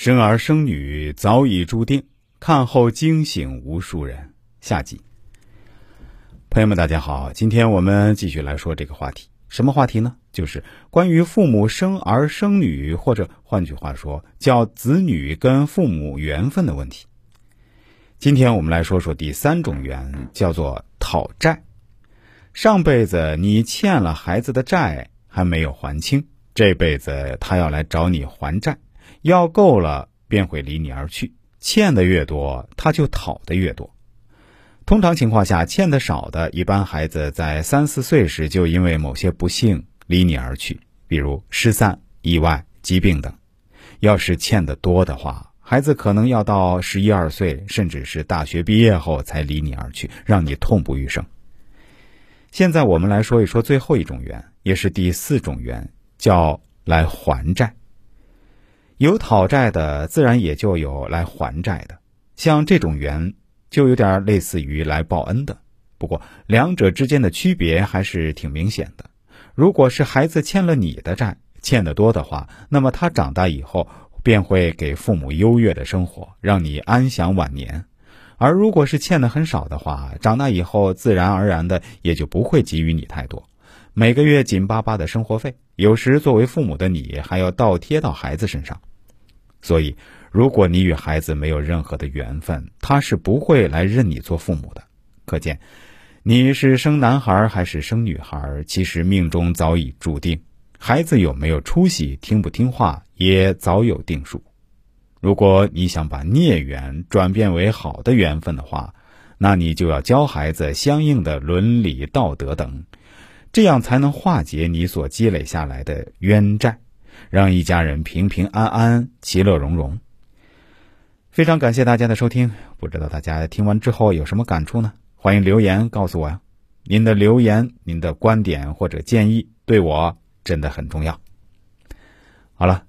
生儿生女早已注定，看后惊醒无数人。下集，朋友们，大家好，今天我们继续来说这个话题。什么话题呢？就是关于父母生儿生女，或者换句话说，叫子女跟父母缘分的问题。今天我们来说说第三种缘，叫做讨债。上辈子你欠了孩子的债还没有还清，这辈子他要来找你还债，要够了便会离你而去。欠的越多，他就讨的越多。通常情况下，欠的少的，一般孩子在三四岁时就因为某些不幸离你而去，比如失散、意外、疾病等；要是欠的多的话，孩子可能要到十一二岁，甚至是大学毕业后才离你而去，让你痛不欲生。现在我们来说一说最后一种缘，也是第四种缘，叫来还债。有讨债的，自然也就有来还债的。像这种缘，就有点类似于来报恩的。不过两者之间的区别还是挺明显的。如果是孩子欠了你的债，欠得多的话，那么他长大以后便会给父母优越的生活，让你安享晚年。而如果是欠的很少的话，长大以后自然而然的也就不会给予你太多，每个月紧巴巴的生活费，有时作为父母的你还要倒贴到孩子身上。所以，如果你与孩子没有任何的缘分，他是不会来认你做父母的。可见，你是生男孩还是生女孩，其实命中早已注定，孩子有没有出息、听不听话，也早有定数。如果你想把孽缘转变为好的缘分的话，那你就要教孩子相应的伦理道德等，这样才能化解你所积累下来的冤债，让一家人平平安安、其乐融融。非常感谢大家的收听，不知道大家听完之后有什么感触呢？欢迎留言告诉我呀！您的留言、您的观点或者建议对我真的很重要。好了。